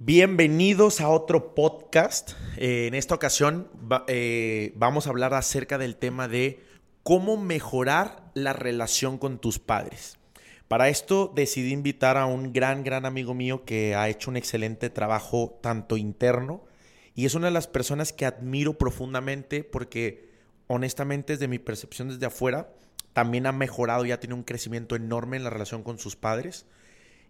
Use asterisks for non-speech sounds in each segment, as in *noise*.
Bienvenidos a otro podcast. Eh, en esta ocasión eh, vamos a hablar acerca del tema de cómo mejorar la relación con tus padres. Para esto decidí invitar a un gran, gran amigo mío que ha hecho un excelente trabajo tanto interno y es una de las personas que admiro profundamente porque honestamente desde mi percepción desde afuera también ha mejorado y ha tenido un crecimiento enorme en la relación con sus padres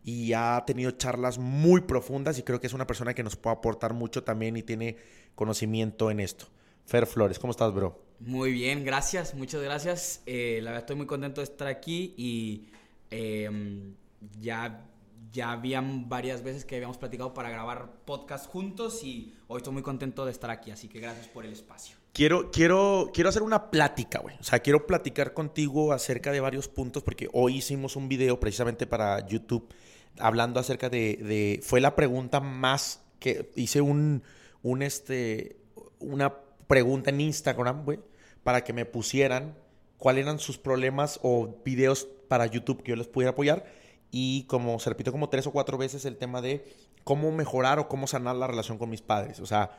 y ha tenido charlas muy profundas y creo que es una persona que nos puede aportar mucho también y tiene conocimiento en esto. Fer Flores, ¿cómo estás, bro? Muy bien, gracias, muchas gracias. Eh, la verdad estoy muy contento de estar aquí y eh, ya, ya habían varias veces que habíamos platicado para grabar podcast juntos y hoy estoy muy contento de estar aquí, así que gracias por el espacio. Quiero, quiero, quiero hacer una plática, güey. O sea, quiero platicar contigo acerca de varios puntos porque hoy hicimos un video precisamente para YouTube hablando acerca de... fue la pregunta más que hice un, un este, una pregunta en Instagram, güey, para que me pusieran cuáles eran sus problemas o videos para YouTube que yo les pudiera apoyar. Y como se repitió como tres o cuatro veces el tema de cómo mejorar o cómo sanar la relación con mis padres. O sea,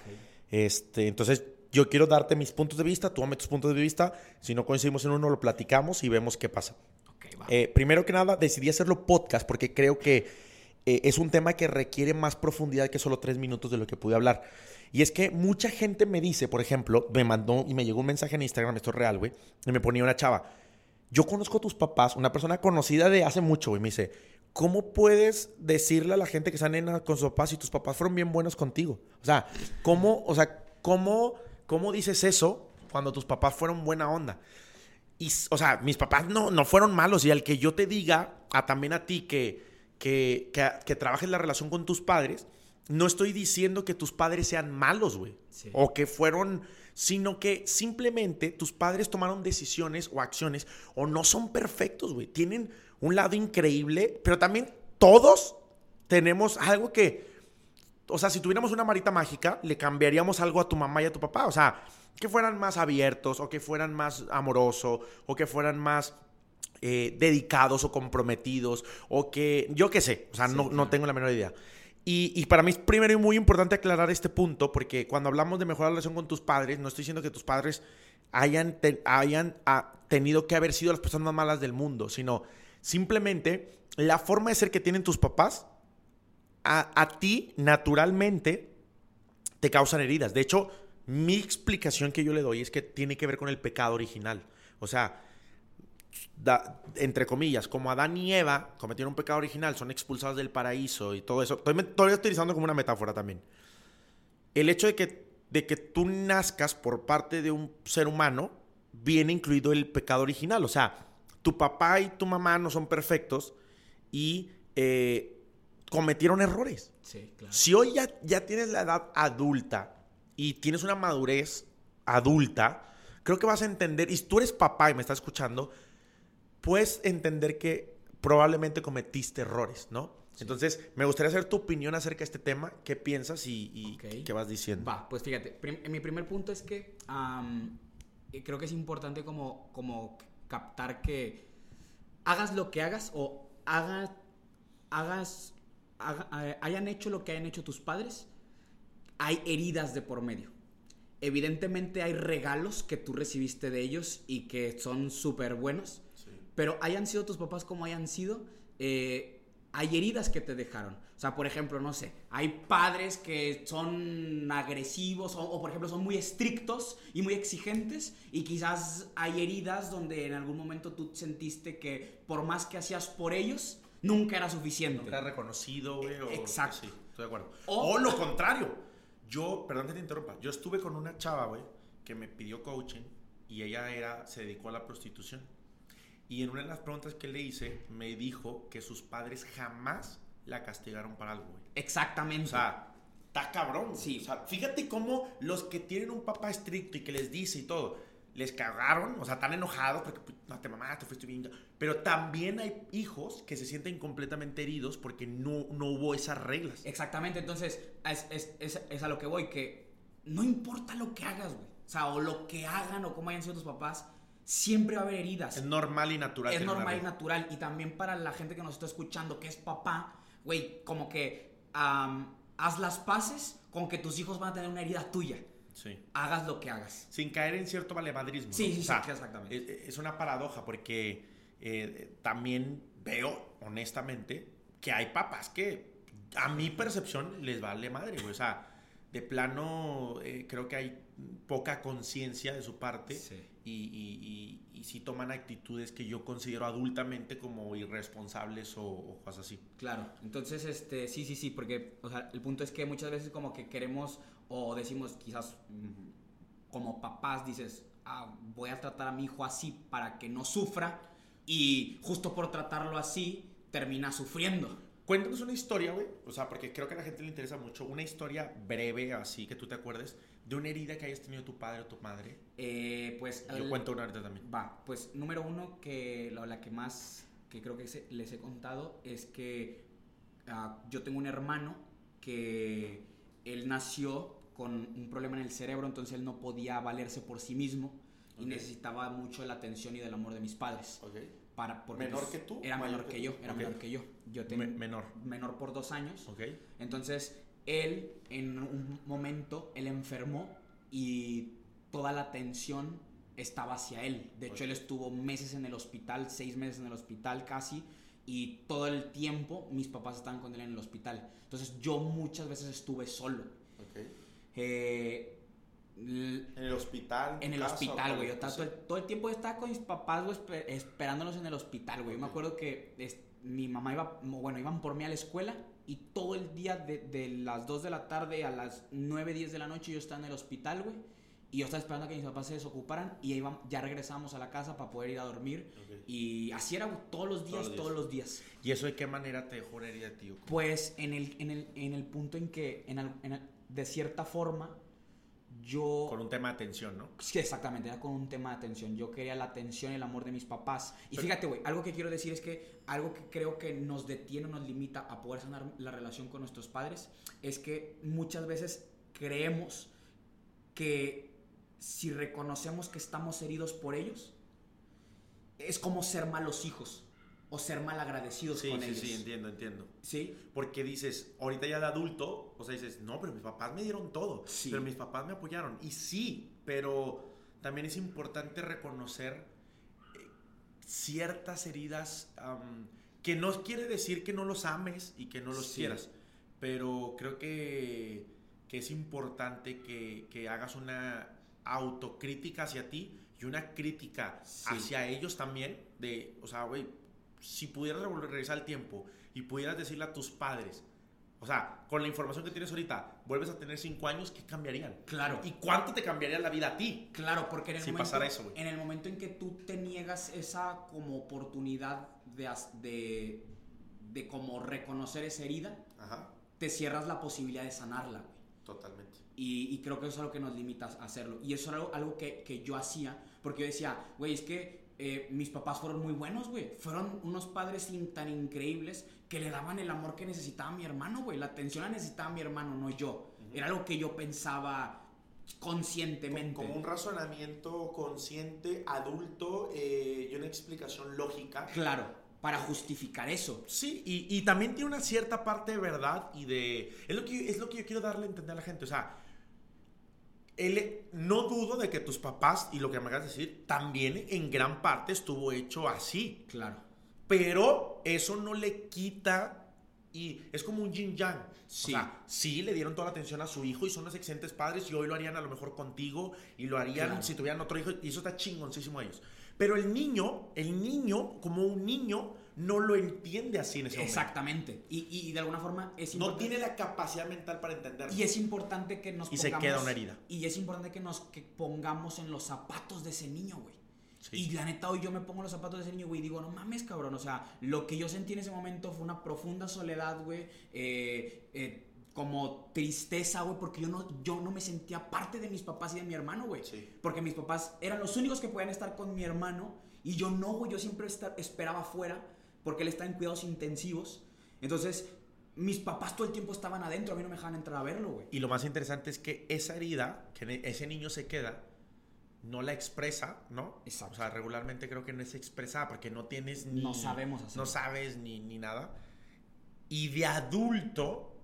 este, entonces yo quiero darte mis puntos de vista, tú dame tus puntos de vista. Si no coincidimos en uno, lo platicamos y vemos qué pasa. Eh, primero que nada, decidí hacerlo podcast porque creo que eh, es un tema que requiere más profundidad que solo tres minutos de lo que pude hablar. Y es que mucha gente me dice, por ejemplo, me mandó y me llegó un mensaje en Instagram, esto es real, güey, y me ponía una chava. Yo conozco a tus papás, una persona conocida de hace mucho, güey, me dice, ¿cómo puedes decirle a la gente que está nena con sus papás si tus papás fueron bien buenos contigo? O sea, ¿cómo, o sea, cómo, cómo dices eso cuando tus papás fueron buena onda? Y, o sea, mis papás no, no fueron malos. Y al que yo te diga, a, también a ti, que, que, que, que trabajes la relación con tus padres, no estoy diciendo que tus padres sean malos, güey. Sí. O que fueron, sino que simplemente tus padres tomaron decisiones o acciones o no son perfectos, güey. Tienen un lado increíble, pero también todos tenemos algo que, o sea, si tuviéramos una marita mágica, le cambiaríamos algo a tu mamá y a tu papá. O sea, que fueran más abiertos, o que fueran más amorosos, o que fueran más eh, dedicados o comprometidos, o que, yo qué sé, o sea, Sí, no, no tengo la menor idea. Y, para mí es primero y muy importante aclarar este punto, porque cuando hablamos de mejorar la relación con tus padres, no estoy diciendo que tus padres hayan, hayan ah, tenido que haber sido las personas más malas del mundo, sino simplemente la forma de ser que tienen tus papás a, a ti naturalmente te causan heridas. De hecho, mi explicación que yo le doy es que tiene que ver con el pecado original. O sea, da- entre comillas, como Adán y Eva cometieron un pecado original, son expulsados del paraíso y todo eso. Estoy, estoy utilizando como una metáfora también. El hecho de que, de que tú nazcas por parte de un ser humano, viene incluido el pecado original. O sea, tu papá y tu mamá no son perfectos y eh, cometieron errores. Sí, claro. Si hoy ya, ya tienes la edad adulta y tienes una madurez adulta, creo que vas a entender, y tú eres papá y me estás escuchando, puedes entender que probablemente cometiste errores, ¿no? Entonces, me gustaría saber tu opinión acerca de este tema, qué piensas y, y Ok. qué vas diciendo. Va, pues fíjate, prim- mi primer punto es que eh, creo que es importante como, como captar que hagas lo que hagas o hagas, hagas, haga- eh, hayan hecho lo que hayan hecho tus padres, hay heridas de por medio. Evidentemente hay regalos que tú recibiste de ellos y que son súper buenos, pero hayan sido tus papás como hayan sido, eh, hay heridas que te dejaron. O sea, por ejemplo, no sé, hay padres que son agresivos o, o, por ejemplo son muy estrictos y muy exigentes y quizás hay heridas donde en algún momento tú sentiste que por más que hacías por ellos, nunca era suficiente. era reconocido, güey. o- Exacto. Sí, estoy de acuerdo. O- O, lo contrario. Yo, perdón que te interrumpa, yo estuve con una chava, güey, que me pidió coaching y ella era, se dedicó a la prostitución. Y en una de las preguntas que le hice, me dijo que sus padres jamás la castigaron para algo, güey. Exactamente. O sea, está cabrón. Sí. O sea, fíjate cómo los que tienen un papá estricto y que les dice y todo, les cagaron, o sea, están enojados porque pues, no te mamaste, fuiste bien. Pero también hay hijos que se sienten completamente heridos porque no, no hubo esas reglas. Exactamente, entonces es, es- es- es a lo que voy, que no importa lo que hagas, güey. O sea, o lo que hagan o cómo hayan sido tus papás, siempre va a haber heridas. Es normal y natural. es normal y natural. Y también para la gente que nos está escuchando, que es papá, güey, como que haz las paces con que tus hijos van a tener una herida tuya. Sí. Hagas lo que hagas. Sin caer en cierto valemadrismo. Sí, ¿no? sí, O sea, sí, exactamente. Es, es una paradoja porque eh, también veo, honestamente, que hay papás que a mi percepción les vale madre, güey. O sea, de plano eh, creo que hay poca conciencia de su parte Sí. Y, sí toman actitudes que yo considero adultamente como irresponsables o, cosas así. Claro, entonces, este, sí, sí, sí, porque, el punto es que muchas veces como que queremos o decimos quizás mm, como papás dices, ah, voy a tratar a mi hijo así para que no sufra y justo por tratarlo así termina sufriendo. Cuéntanos una historia, güey. O sea, porque creo que a la gente le interesa mucho. Una historia breve, así que tú te acuerdes, de una herida que hayas tenido tu padre o tu madre. Eh, pues Yo el- cuento una ahorita también. Va, pues número uno que la, la que más que creo que se- les he contado es que ah, yo tengo un hermano que él nació con un problema en el cerebro, entonces él no podía valerse por sí mismo y Ok. necesitaba mucho de la atención y del amor de mis padres. Ok. Para, porque, ¿Menor pues, que tú? Era ¿Mayor menor que que yo, era menor que yo. Yo Me- tengo menor. menor por dos años. Ok. Entonces, él en un momento, él enfermó y toda la atención estaba hacia él. De hecho, él estuvo meses en el hospital, seis meses en el hospital casi, y todo el tiempo mis papás estaban con él en el hospital. Entonces, yo muchas veces estuve solo. Ok. Eh, En el hospital. en el casa, hospital, güey. Yo estaba todo, el, todo el tiempo estaba con mis papás, güey, esper- esperándolos en el hospital, güey. Yo me acuerdo que es- mi mamá iba, bueno, iban por mí a la escuela y todo el día de, de las 2 de la tarde a las 9, 10 de la noche yo estaba en el hospital, güey. Y yo estaba esperando a que mis papás se desocuparan y ahí iban- ya regresábamos a la casa para poder ir a dormir. Ok. Y así era, todos los días, días. todos los días. ¿Y eso de qué manera te dejó una herida, tío? Pues en el, en el, en el punto en que, en al- en al- de cierta forma, yo... Con un tema de atención, ¿no? Sí, exactamente, era con un tema de atención. Yo quería la atención y el amor de mis papás. Y Pero- fíjate, güey, algo que quiero decir es que algo que creo que nos detiene o nos limita a poder sanar la relación con nuestros padres es que muchas veces creemos que si reconocemos que estamos heridos por ellos, es como ser malos hijos o ser mal agradecidos Sí, con sí, ellos. sí, entiendo, entiendo. ¿Sí? Porque dices, ahorita ya de adulto, o sea, dices, no, pero mis papás me dieron todo, Sí. pero mis papás me apoyaron. Y sí, pero también es importante reconocer eh, ciertas heridas am, que no quiere decir que no los ames y que no los Sí. quieras, pero creo que, que es importante que, que hagas una autocrítica hacia ti y una crítica Sí. hacia ellos también, de, o sea, güey, si pudieras regresar al tiempo y pudieras decirle a tus padres, o sea, con la información que tienes ahorita, vuelves a tener cinco años, ¿qué cambiarían? Claro. ¿Y cuánto te cambiaría la vida a ti? Claro, porque en el, Si momento, pasara eso, en el momento en que tú te niegas esa como oportunidad de, de, de como reconocer esa herida, Ajá, te cierras la posibilidad de sanarla, güey. totalmente. Y, y creo que eso es algo que nos limita a hacerlo. Y eso era algo, algo que, que yo hacía, porque yo decía, güey, es que eh, mis papás fueron muy buenos, güey. Fueron unos padres tan increíbles que le daban el amor que necesitaba mi hermano, güey. La atención la necesitaba mi hermano, no yo. Era algo que yo pensaba conscientemente. Como un razonamiento consciente, adulto y una explicación lógica. Claro, para justificar eso. Sí, y, y también tiene una cierta parte de verdad y de... Es lo, que, es lo que yo quiero darle a entender a la gente. O sea, él, no dudo de que tus papás, y lo que me acabas de decir, también en gran parte estuvo hecho así. Claro. Pero eso no le quita... Y es como un yin yang. Sí. O sea, sí le dieron toda la atención a su hijo y son los excelentes padres y hoy lo harían a lo mejor contigo y lo harían Claro. si tuvieran otro hijo y eso está chingoncísimo a ellos. Pero el niño, el niño, como un niño, no lo entiende así en ese momento. Exactamente. Y, y de alguna forma es No importante. tiene la capacidad mental para entenderlo. Y es importante que nos Y se pongamos- queda una herida. Y es importante que nos que pongamos en los zapatos de ese niño, güey. Sí. Y la neta, hoy yo me pongo en los zapatos de ese niño, güey, y digo, no mames, cabrón. O sea, lo que yo sentí en ese momento fue una profunda soledad, güey. eh, eh, como tristeza, güey, porque yo no, yo no me sentía parte de mis papás y de mi hermano, güey. Sí. Porque mis papás eran los únicos que podían estar con mi hermano y yo no, güey. Yo siempre esta- esperaba afuera porque él está en cuidados intensivos. Entonces, mis papás todo el tiempo estaban adentro, a mí no me dejaban entrar a verlo, güey. Y lo más interesante es que esa herida, que ese niño se queda, no la expresa, ¿no? Exacto. O sea, regularmente creo que no es expresada porque no tienes ni... No sabemos hacerlo. No sabes ni, ni nada. Y de adulto,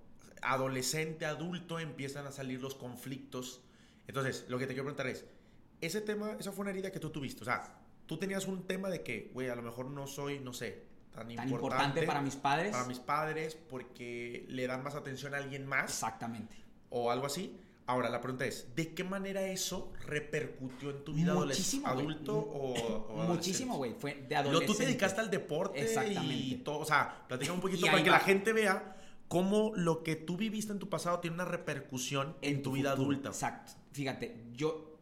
adolescente, adulto, empiezan a salir los conflictos. Entonces, lo que te quiero preguntar es, ese tema, esa fue una herida que tú tuviste. O sea, tú tenías un tema de que, güey, a lo mejor no soy, no sé, tan, Tan importante, importante para mis padres. para mis padres porque le dan más atención a alguien más Exactamente. o algo así. Ahora, la pregunta es, ¿de qué manera eso repercutió en tu vida adolescente, Muchísimo, adulto o, o *coughs* Muchísimo, güey. Fue de adolescente? Luego tú te dedicaste al deporte Exactamente. y todo, o sea, platica un poquito para que la gente vea cómo lo que tú viviste en tu pasado tiene una repercusión en, tu vida futuro. adulta. Exacto. Fíjate, yo,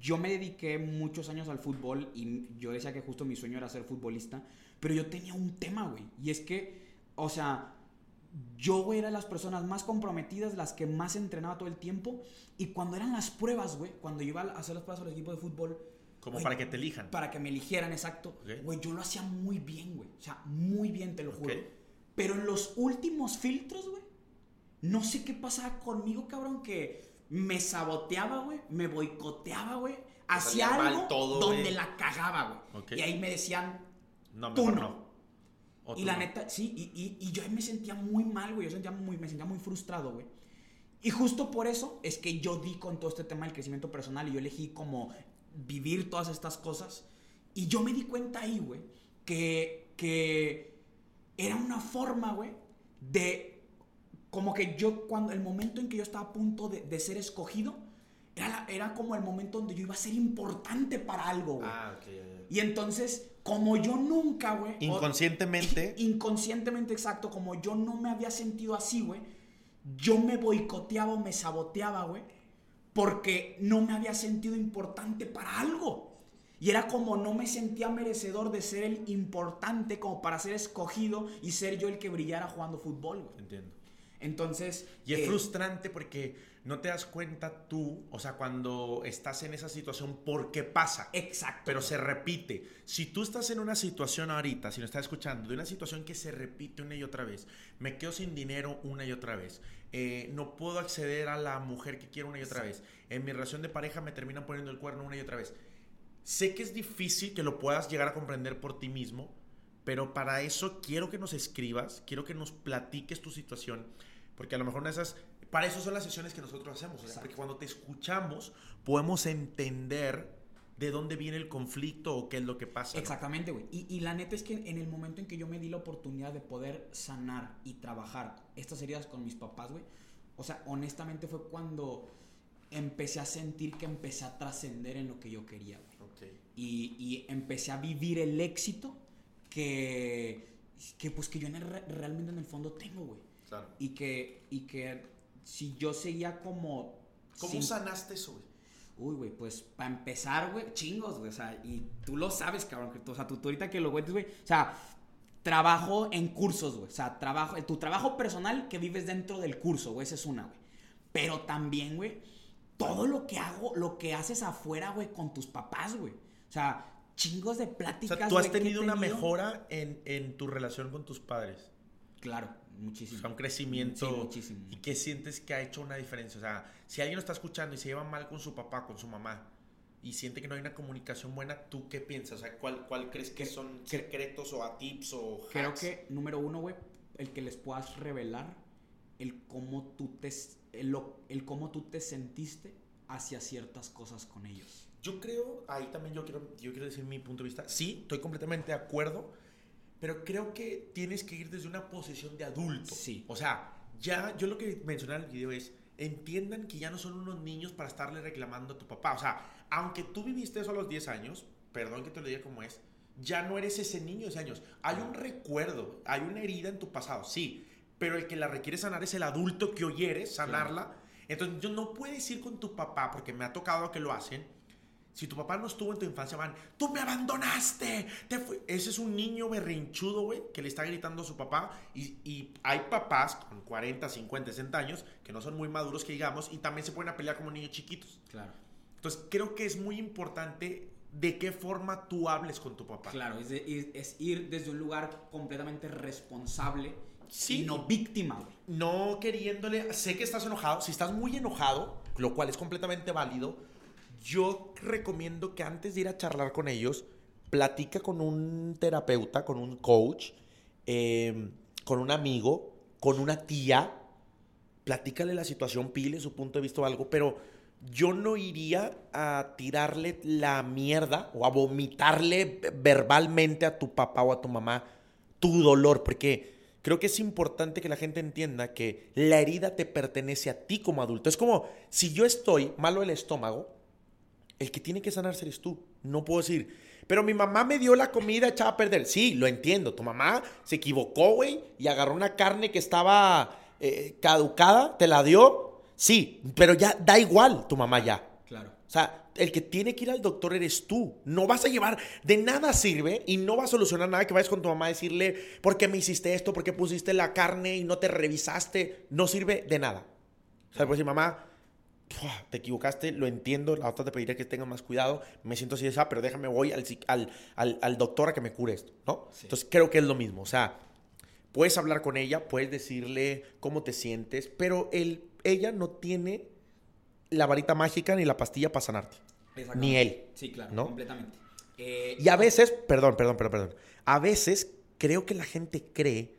yo me dediqué muchos años al fútbol y yo decía que justo mi sueño era ser futbolista, pero yo tenía un tema, güey. Y es que, o sea, yo güey, era las personas más comprometidas, las que más entrenaba todo el tiempo. Y cuando eran las pruebas, güey, cuando yo iba a hacer las pruebas al equipo de fútbol, Como güey, para que te elijan. para que me eligieran, exacto. Ok. Güey, yo lo hacía muy bien, güey. O sea, muy bien, te lo juro. Pero en los últimos filtros, güey, no sé qué pasaba conmigo, cabrón, que me saboteaba, güey, me boicoteaba, güey, hacía algo todo, donde güey. la cagaba, güey. Ok. Y ahí me decían, No, tú no. no. O y tú la no. neta, sí, y, y- y yo ahí me sentía muy mal, güey. Yo sentía muy, me sentía muy frustrado, güey. Y justo por eso es que yo di con todo este tema del crecimiento personal y yo elegí como vivir todas estas cosas. Y yo me di cuenta ahí, güey, que, que era una forma, güey, de... Como que yo, cuando el momento en que yo estaba a punto de, de ser escogido, era, la- era como el momento donde yo iba a ser importante para algo, güey. Ah, ok. Y entonces, como yo nunca, güey... o- Inconscientemente. *laughs* inconscientemente exacto, como yo no me había sentido así, güey, yo me boicoteaba o me saboteaba, güey, porque no me había sentido importante para algo. Y era como no me sentía merecedor de ser el importante como para ser escogido y ser yo el que brillara jugando fútbol, güey. Entiendo. Entonces... Y es eh, frustrante porque no te das cuenta tú, o sea, cuando estás en esa situación, por qué pasa. Exacto. Pero se repite. Si tú estás en una situación ahorita, si no estás escuchando, de una situación que se repite una y otra vez, me quedo sin dinero una y otra vez, eh, no puedo acceder a la mujer que quiero una y otra vez, en mi relación de pareja me terminan poniendo el cuerno una y otra vez. Sé que es difícil que lo puedas llegar a comprender por ti mismo, pero para eso quiero que nos escribas, quiero que nos platiques tu situación, porque a lo mejor de esas, para eso son las sesiones que nosotros hacemos, o sea, Exacto. porque cuando te escuchamos podemos entender de dónde viene el conflicto o qué es lo que pasa. Exactamente, güey. Y, y la neta es que en el momento en que yo me di la oportunidad de poder sanar y trabajar estas heridas con mis papás, güey, o sea, honestamente fue cuando empecé a sentir que empecé a trascender en lo que yo quería, güey. Ok. Y, y empecé a vivir el éxito que, que pues que yo en el re- realmente en el fondo tengo, güey. Claro. Y que, y que si yo seguía como... ¿Cómo sin- sanaste eso, güey? Uy, güey, pues para empezar, güey, chingos, güey. O sea, y tú lo sabes, cabrón. Que o sea, tú, tú ahorita que lo cuentes, güey. O sea, trabajo en cursos, güey. O sea, trabajo, tu trabajo personal que vives dentro del curso, güey. Esa es una, güey. Pero también, güey, todo lo que hago, lo que haces afuera, güey, con tus papás, güey. O sea, chingos de O pláticas. sea, tú has tenido una tenido. mejora en, en tu relación con tus padres. Claro, O muchísimo. sea, un crecimiento. Sí, muchísimo. ¿Y qué sientes que ha hecho una diferencia? O sea, si alguien lo está escuchando y se lleva mal con su papá, con su mamá, y siente que no hay una comunicación buena, ¿tú qué piensas? O sea, ¿cuál, cuál crees que son cre- secretos o a tips o Creo hacks? que, número uno, güey, el que les puedas revelar el cómo tú te, el, el cómo tú te sentiste hacia ciertas cosas con ellos. Yo creo, ahí también yo quiero, yo quiero decir mi punto de vista. Sí, estoy completamente de acuerdo, pero creo que tienes que ir desde una posición de adulto. Sí. O sea, ya, yo lo que mencioné en el video es, entiendan que ya no son unos niños para estarle reclamando a tu papá. O sea, aunque tú viviste eso a los 10 años, perdón que te lo diga como es, ya no eres ese niño de 10 años. Hay un recuerdo, hay una herida en tu pasado, sí, pero el que la requiere sanar es el adulto que hoy eres, sanarla. Entonces, yo no puedes ir con tu papá, porque me ha tocado que lo hacen. Si tu papá no estuvo en tu infancia, van, tú me abandonaste. Te fui-". Ese es un niño berrinchudo, güey, que le está gritando a su papá. Y, y hay papás con 40, 50, 60 años que no son muy maduros, que digamos, y también se pueden a pelear como niños chiquitos. Claro. Entonces, creo que es muy importante de qué forma tú hables con tu papá. Claro, es, de- ir- es ir desde un lugar completamente responsable Sí. y no víctima, güey. no queriéndole, sé que estás enojado, si estás muy enojado, lo cual es completamente válido, yo recomiendo que antes de ir a charlar con ellos, platica con un terapeuta, con un coach, eh, con un amigo, con una tía, platícale la situación, pile su punto de vista o algo, pero yo no iría a tirarle la mierda o a vomitarle verbalmente a tu papá o a tu mamá tu dolor, porque creo que es importante que la gente entienda que la herida te pertenece a ti como adulto. Es como si yo estoy malo el estómago, el que tiene que sanarse eres tú. No puedo decir, pero mi mamá me dio la comida echada a perder. Sí, lo entiendo. Tu mamá se equivocó, güey, y agarró una carne que estaba eh, caducada, te la dio. Sí, pero ya da igual tu mamá ya. Claro. O sea, el que tiene que ir al doctor eres tú. No vas a llevar, de nada sirve y no va a solucionar nada que vayas con tu mamá a decirle, ¿por qué me hiciste esto? ¿Por qué pusiste la carne y no te revisaste? No sirve de nada. O sea, pues si mamá, te equivocaste, lo entiendo, la otra te pediría que tengas más cuidado, me siento así de esa, pero déjame, voy al, al, al, doctor a que me cure esto, ¿no? Entonces creo que es lo mismo, o sea, Puedes hablar con ella, puedes decirle cómo te sientes, pero él, ella no tiene la varita mágica ni la pastilla para sanarte. Ni él. Sí, claro, completamente. Eh, y a veces, perdón, perdón, perdón, perdón. A veces creo que la gente cree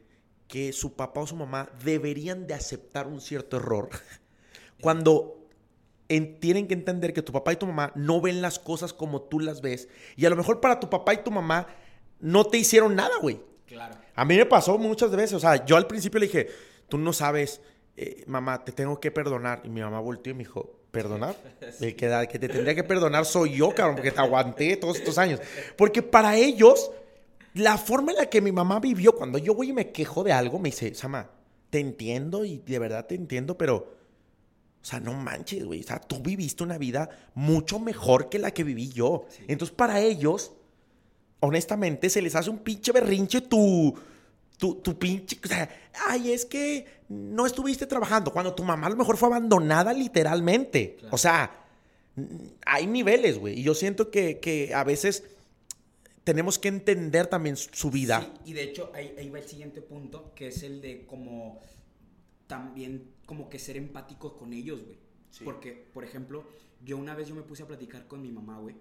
que su papá o su mamá deberían de aceptar un cierto error *laughs* cuando tienen que entender que tu papá y tu mamá no ven las cosas como tú las ves y a lo mejor para tu papá y tu mamá no te hicieron nada, güey. Claro. A mí me pasó muchas veces, o sea, yo al principio le dije, tú no sabes, eh, mamá, te tengo que perdonar. Y mi mamá volteó y me dijo, ¿perdonar? *laughs* El que, que te tendría que perdonar soy yo, cabrón, porque te aguanté todos estos años. *laughs* Porque para ellos, la forma en la que mi mamá vivió, cuando yo voy y me quejo de algo, me dice, Sama, te entiendo y de verdad te entiendo, pero... O sea, no manches, güey. O sea, tú viviste una vida mucho mejor que la que viví yo. Entonces, para ellos, honestamente, se les hace un pinche berrinche tu, tu, tu pinche. O sea, ay, es que no estuviste trabajando. Cuando tu mamá a lo mejor fue abandonada literalmente. O sea, hay niveles, güey. Y yo siento que, a veces tenemos que entender también su vida. Sí, y de hecho, ahí, ahí va el siguiente punto, que es el de como también como que ser empáticos con ellos, güey. Porque, por ejemplo, yo una vez yo me puse a platicar con mi mamá, güey,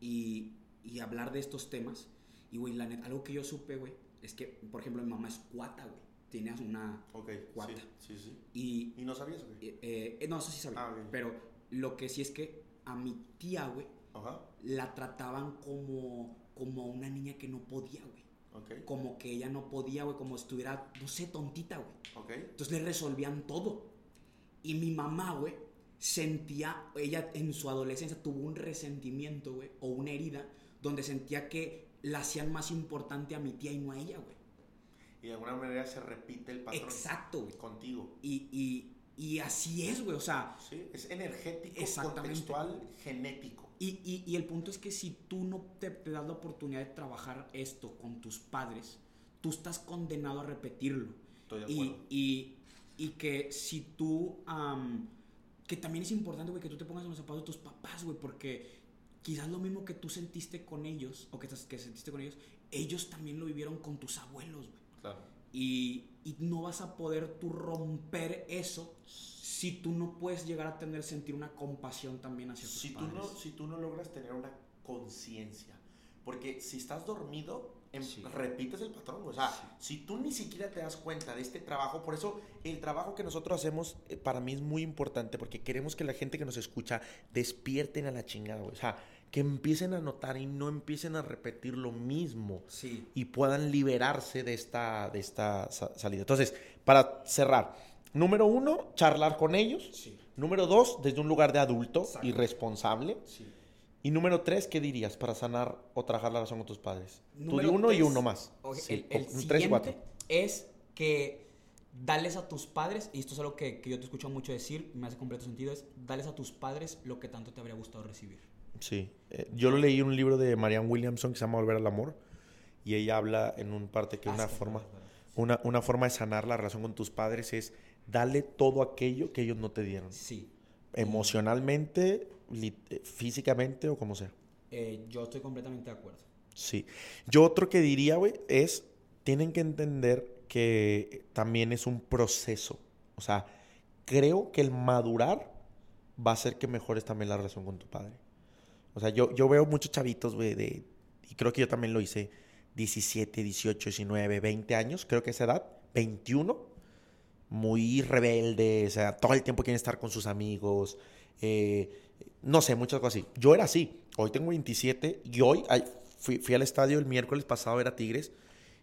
y y hablar de estos temas. Y, güey, la neta, algo que yo supe, güey, es que, por ejemplo, mi mamá es cuata, güey. Tienes una cuata. Sí, sí, Y, ¿Y no sabías, güey? Eh, eh, no, eso sí sabía. Ah, pero lo que sí es que a mi tía, güey, la trataban como, como a una niña que no podía, güey. Como que ella no podía, güey, como estuviera, no sé, tontita, güey. Entonces le resolvían todo. Y mi mamá, güey, sentía, ella en su adolescencia tuvo un resentimiento, güey, o una herida donde sentía que la hacían más importante a mi tía y no a ella, güey. Y de alguna manera se repite el patrón. Exacto, güey. Contigo. Y, y, y, así es, güey. O sea. Sí, es energético, contextual, genético. Y, y, y, el punto es que si tú no te, das la oportunidad de trabajar esto con tus padres, tú estás condenado a repetirlo. Estoy de acuerdo. Y, y, que si tú. que también es importante, güey, que tú te pongas en los zapatos de tus papás, güey, porque quizás lo mismo que tú sentiste con ellos, o que, que sentiste con ellos, ellos también lo vivieron con tus abuelos, güey. Claro. Y, y, no vas a poder tú romper eso si tú no puedes llegar a tener, sentir una compasión también hacia tus si padres. Tú no, si tú no logras tener una conciencia, porque si estás dormido, em, repites el patrón. O sea, si tú ni siquiera te das cuenta de este trabajo, por eso el trabajo que nosotros hacemos eh, para mí es muy importante, porque queremos que la gente que nos escucha despierten a la chingada, O sea, que empiecen a notar y no empiecen a repetir lo mismo sí. y puedan liberarse de esta, de esta salida. Entonces, para cerrar, número uno, charlar con ellos. Sí. Número dos, desde un lugar de adulto y responsable. Sí. Y número tres, ¿qué dirías para sanar o trabajar la relación con tus padres? Número Tú uno y uno más. el, tres y cuatro. es que dales a tus padres, y esto es algo que, que yo te escucho mucho decir, me hace completo sentido, es dales a tus padres lo que tanto te habría gustado recibir. Sí. Eh, yo lo leí en un libro de Marianne Williamson que se llama Volver al Amor. Y ella habla en un parte que ah, una forma, una, una, forma de sanar la relación con tus padres es darle todo aquello que ellos no te dieron. Sí. Emocionalmente, eh, físicamente o como sea. Eh, yo estoy completamente de acuerdo. Sí. Yo otro que diría, güey, es, tienen que entender que también es un proceso. O sea, creo que el madurar va a hacer que mejores también la relación con tu padre. O sea, yo, yo veo muchos chavitos, güey, de, y creo que yo también lo hice, 17, 18, 19, 20 años, creo que esa edad, 21, muy rebelde, o sea, todo el tiempo quieren estar con sus amigos, eh, no sé, muchas cosas así. Yo era así, hoy tengo 27 y hoy fui, fui, al estadio el miércoles pasado, era Tigres,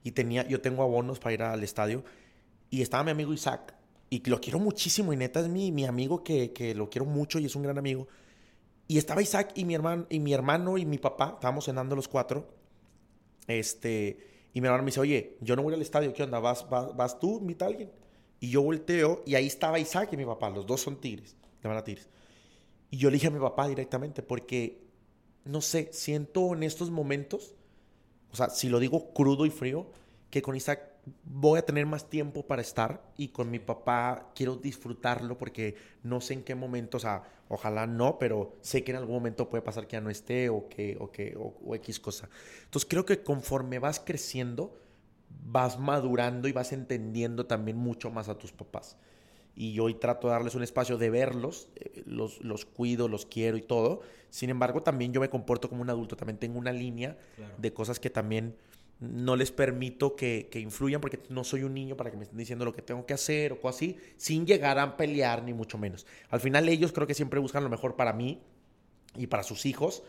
y tenía, yo tengo abonos para ir al estadio, y estaba mi amigo Isaac, y lo quiero muchísimo, y neta es mi, mi amigo que, que lo quiero mucho y es un gran amigo. Y estaba Isaac y mi hermano y mi hermano y mi papá, estábamos cenando los cuatro. Este, y mi hermano me dice, "Oye, yo no voy al estadio, ¿qué onda? ¿Vas vas, tú, invita a alguien?" Y yo volteo y ahí estaba Isaac y mi papá, los dos son tigres, le van a tigres. Y yo le dije a mi papá directamente porque no sé, siento en estos momentos, o sea, si lo digo crudo y frío, que con Isaac voy a tener más tiempo para estar y con mi papá quiero disfrutarlo porque no sé en qué momento, o sea, ojalá no, pero sé que en algún momento puede pasar que ya no esté o que, o que, o, X cosa. Entonces creo que conforme vas creciendo, vas madurando y vas entendiendo también mucho más a tus papás. Y yo hoy trato de darles un espacio de verlos, eh, los, los cuido, los quiero y todo. Sin embargo, también yo me comporto como un adulto, también tengo una línea de cosas que también no les permito que, influyan porque no soy un niño para que me estén diciendo lo que tengo que hacer o cosas así, sin llegar a pelear ni mucho menos. Al final ellos creo que siempre buscan lo mejor para mí y para sus hijos.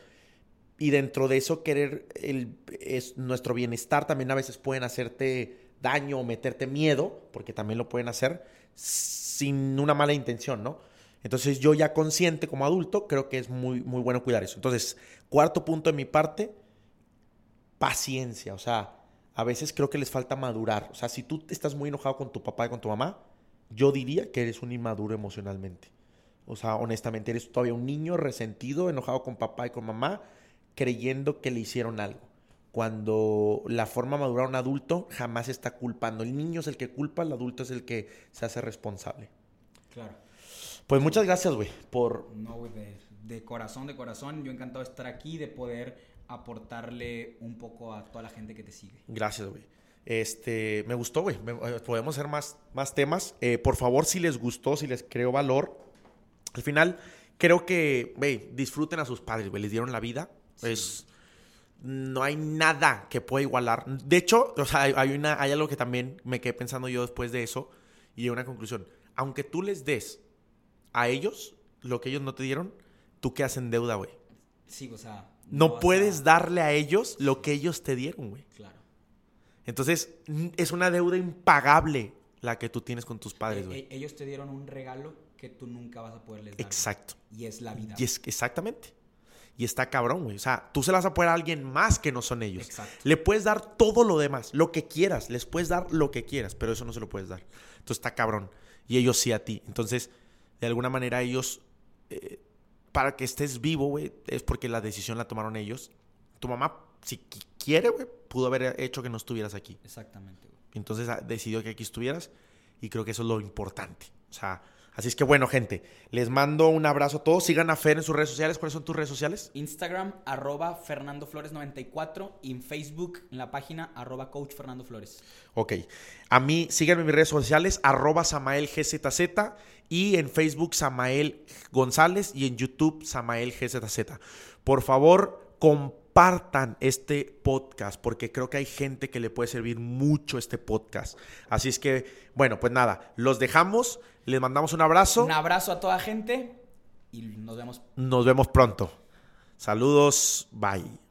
Y dentro de eso querer el, es nuestro bienestar también a veces pueden hacerte daño o meterte miedo, porque también lo pueden hacer sin una mala intención, ¿no? Entonces yo ya consciente como adulto creo que es muy, muy bueno cuidar eso. Entonces, cuarto punto de mi parte, paciencia. O sea, a veces creo que les falta madurar. O sea, si tú estás muy enojado con tu papá y con tu mamá, yo diría que eres un inmaduro emocionalmente. O sea, honestamente, eres todavía un niño resentido, enojado con papá y con mamá, creyendo que le hicieron algo. Cuando la forma de madurar a un adulto jamás está culpando. El niño es el que culpa, el adulto es el que se hace responsable. Claro. Pues muchas gracias, güey, por... No, güey, de, de corazón, de corazón. Yo encantado de estar aquí, de poder aportarle un poco a toda la gente que te sigue. Gracias, güey. Este, me gustó, güey. Eh, podemos hacer más, más temas. Eh, por favor, si les gustó, si les creo valor, al final creo que, güey, disfruten a sus padres, güey. Les dieron la vida. Es, no hay nada que pueda igualar. De hecho, o sea, hay, una, hay algo que también me quedé pensando yo después de eso y una conclusión. Aunque tú les des a ellos lo que ellos no te dieron, tú quedas en deuda, güey. Sí, o sea, no, puedes darle a ellos lo que ellos te dieron, güey. Claro. Entonces, es una deuda impagable la que tú tienes con tus padres, e, güey. E, ellos te dieron un regalo que tú nunca vas a poderles dar. Exacto. Y es la vida. Y es, exactamente. Y está cabrón, güey. O sea, tú se las vas a poder a alguien más que no son ellos. Exacto. Le puedes dar todo lo demás, lo que quieras. Les puedes dar lo que quieras, pero eso no se lo puedes dar. Entonces está cabrón. Y ellos sí a ti. Entonces, de alguna manera ellos eh, para que estés vivo, güey, es porque la decisión la tomaron ellos. Tu mamá, si quiere, güey, pudo haber hecho que no estuvieras aquí. Exactamente, güey. Entonces ah, decidió que aquí estuvieras y creo que eso es lo importante. O sea, así es que bueno, gente, les mando un abrazo a todos. Sigan a Fer en sus redes sociales. ¿Cuáles son tus redes sociales? Instagram, arroba Fernando Flores 94 y en Facebook, en la página, arroba Coach Fernando Flores. Ok. A mí, síganme en mis redes sociales, arroba Samael GZZ y en Facebook Samael González y en YouTube Samael GZZ. Por favor, compartan este podcast porque creo que hay gente que le puede servir mucho este podcast. Así es que, bueno, pues nada, los dejamos, les mandamos un abrazo. Un abrazo a toda gente y nos vemos. Nos vemos pronto. Saludos, bye.